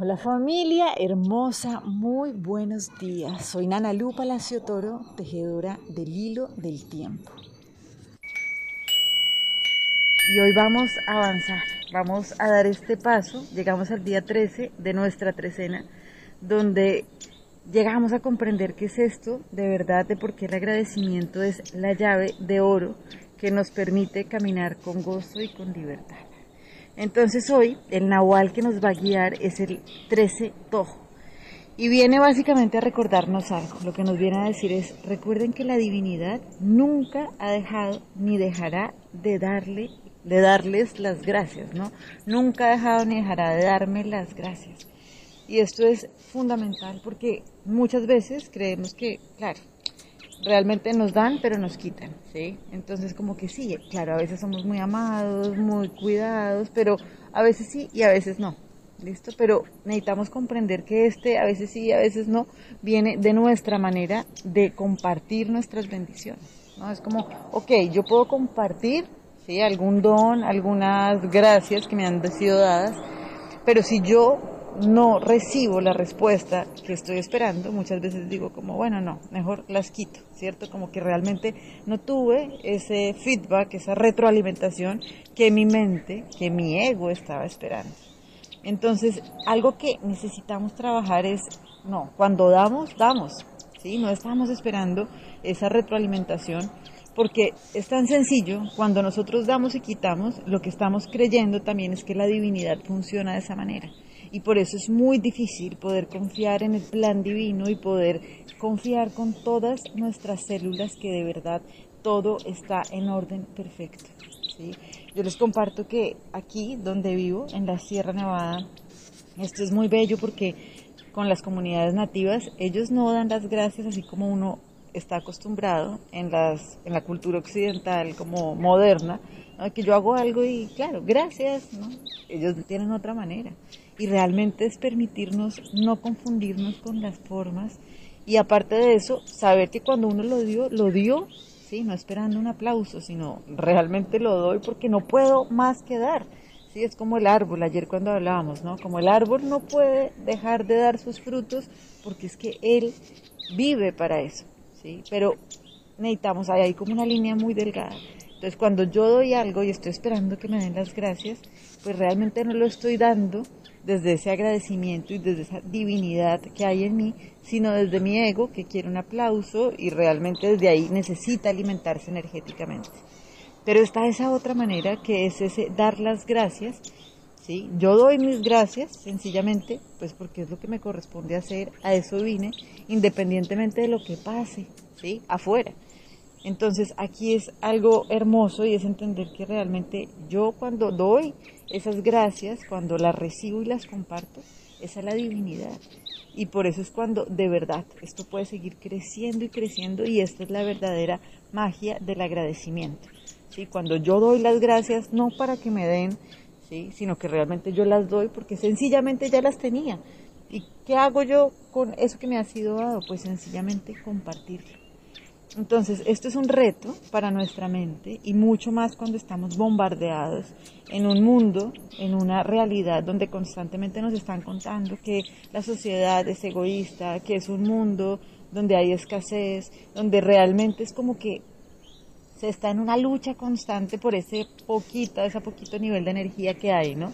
Hola familia hermosa, muy buenos días. Soy Nana Lu Palacio Toro, tejedora del hilo del tiempo. Y hoy vamos a avanzar, vamos a dar este paso. Llegamos al día 13 de nuestra trecena, donde llegamos a comprender qué es esto, de verdad, de por qué el agradecimiento es la llave de oro que nos permite caminar con gozo y con libertad. Entonces hoy el Nahual que nos va a guiar es el 13 Tojo. Y viene básicamente a recordarnos algo. Lo que nos viene a decir es, recuerden que la divinidad nunca ha dejado ni dejará de darle de darles las gracias, ¿no? Nunca ha dejado ni dejará de darme las gracias. Y esto es fundamental porque muchas veces creemos que, claro, realmente nos dan, pero nos quitan, ¿sí? Entonces como que sí, claro, a veces somos muy amados, muy cuidados, pero a veces sí y a veces no, ¿listo? Pero necesitamos comprender que este, a veces sí y a veces no, viene de nuestra manera de compartir nuestras bendiciones, ¿no? Es como, ok, yo puedo compartir, ¿sí? Algún don, algunas gracias que me han sido dadas, pero si yo no recibo la respuesta que estoy esperando, muchas veces digo como, bueno, no, mejor las quito, ¿cierto? Como que realmente no tuve ese feedback, esa retroalimentación que mi mente, que mi ego estaba esperando. Entonces, algo que necesitamos trabajar es, no, cuando damos, damos, ¿sí? No estamos esperando esa retroalimentación porque es tan sencillo, cuando nosotros damos y quitamos, lo que estamos creyendo también es que la divinidad funciona de esa manera y por eso es muy difícil poder confiar en el plan divino y poder confiar con todas nuestras células que de verdad todo está en orden perfecto. ¿sí? Yo les comparto que aquí donde vivo, en la Sierra Nevada, esto es muy bello porque con las comunidades nativas ellos no dan las gracias así como uno está acostumbrado en, las, en la cultura occidental como moderna, que yo hago algo y claro, gracias, ¿no? ellos tienen otra manera y realmente es permitirnos no confundirnos con las formas y aparte de eso, saber que cuando uno lo dio, lo dio, ¿sí? no esperando un aplauso, sino realmente lo doy porque no puedo más que dar. ¿sí? Es como el árbol, ayer cuando hablábamos, ¿no? Como el árbol no puede dejar de dar sus frutos porque es que él vive para eso, ¿sí? Pero necesitamos, hay ahí como una línea muy delgada. Entonces, cuando yo doy algo y estoy esperando que me den las gracias, pues realmente no lo estoy dando desde ese agradecimiento y desde esa divinidad que hay en mí, sino desde mi ego que quiere un aplauso y realmente desde ahí necesita alimentarse energéticamente. Pero está esa otra manera que es ese dar las gracias, ¿sí? Yo doy mis gracias sencillamente, pues porque es lo que me corresponde hacer, a eso vine, independientemente de lo que pase, ¿sí? Afuera. Entonces aquí es algo hermoso y es entender que realmente yo cuando doy esas gracias, cuando las recibo y las comparto, esa es la divinidad. Y por eso es cuando de verdad esto puede seguir creciendo y creciendo y esta es la verdadera magia del agradecimiento. ¿sí? Cuando yo doy las gracias, no para que me den, ¿sí? sino que realmente yo las doy porque sencillamente ya las tenía. ¿Y qué hago yo con eso que me ha sido dado? Pues sencillamente compartirlo. Entonces, esto es un reto para nuestra mente y mucho más cuando estamos bombardeados en un mundo, en una realidad donde constantemente nos están contando que la sociedad es egoísta, que es un mundo donde hay escasez, donde realmente es como que se está en una lucha constante por ese poquito, ese poquito nivel de energía que hay, ¿no?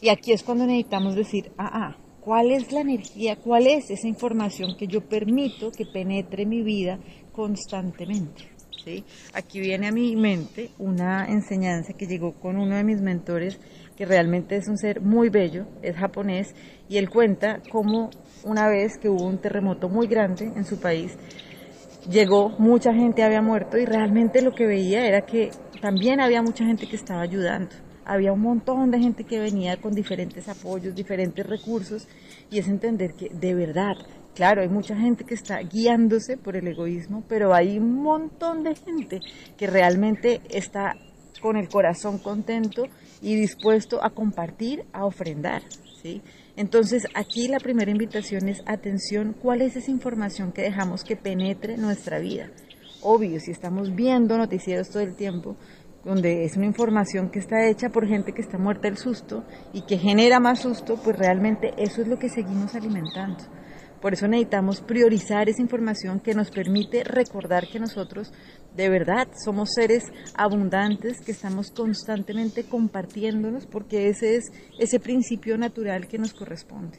Y aquí es cuando necesitamos decir, ah, ah, ¿cuál es la energía? ¿Cuál es esa información que yo permito que penetre mi vida constantemente. ¿sí? Aquí viene a mi mente una enseñanza que llegó con uno de mis mentores, que realmente es un ser muy bello, es japonés, y él cuenta cómo una vez que hubo un terremoto muy grande en su país, llegó, mucha gente había muerto y realmente lo que veía era que también había mucha gente que estaba ayudando. Había un montón de gente que venía con diferentes apoyos, diferentes recursos, y es entender que de verdad Claro, hay mucha gente que está guiándose por el egoísmo, pero hay un montón de gente que realmente está con el corazón contento y dispuesto a compartir, a ofrendar, ¿sí? Entonces, aquí la primera invitación es atención, ¿cuál es esa información que dejamos que penetre nuestra vida? Obvio, si estamos viendo noticieros todo el tiempo, donde es una información que está hecha por gente que está muerta del susto y que genera más susto, pues realmente eso es lo que seguimos alimentando. Por eso necesitamos priorizar esa información que nos permite recordar que nosotros de verdad somos seres abundantes, que estamos constantemente compartiéndonos, porque ese es ese principio natural que nos corresponde.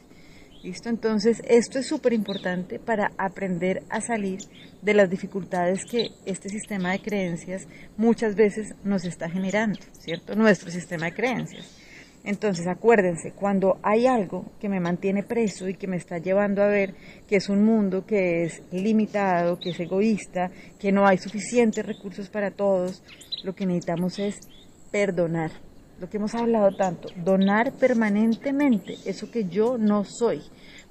¿Listo? Entonces, esto es súper importante para aprender a salir de las dificultades que este sistema de creencias muchas veces nos está generando, ¿cierto? Nuestro sistema de creencias. Entonces, acuérdense, cuando hay algo que me mantiene preso y que me está llevando a ver que es un mundo que es limitado, que es egoísta, que no hay suficientes recursos para todos, lo que necesitamos es perdonar. Lo que hemos hablado tanto, donar permanentemente eso que yo no soy.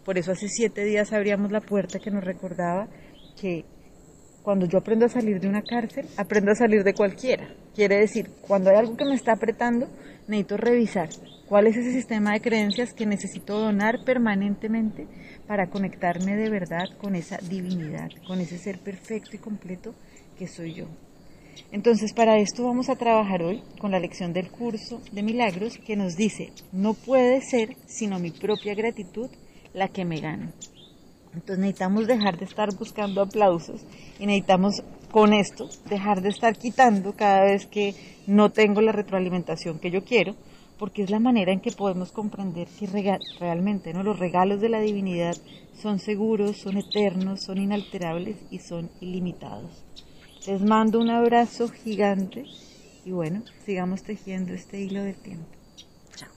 Por eso hace siete días abríamos la puerta que nos recordaba que cuando yo aprendo a salir de una cárcel, aprendo a salir de cualquiera. Quiere decir, cuando hay algo que me está apretando, necesito revisar cuál es ese sistema de creencias que necesito donar permanentemente para conectarme de verdad con esa divinidad, con ese ser perfecto y completo que soy yo. Entonces, para esto vamos a trabajar hoy con la lección del curso de milagros que nos dice, no puede ser sino mi propia gratitud la que me gana. Entonces necesitamos dejar de estar buscando aplausos y necesitamos con esto dejar de estar quitando cada vez que no tengo la retroalimentación que yo quiero, porque es la manera en que podemos comprender que realmente ¿no? los regalos de la divinidad son seguros, son eternos, son inalterables y son ilimitados. Les mando un abrazo gigante y bueno, sigamos tejiendo este hilo del tiempo. Chao.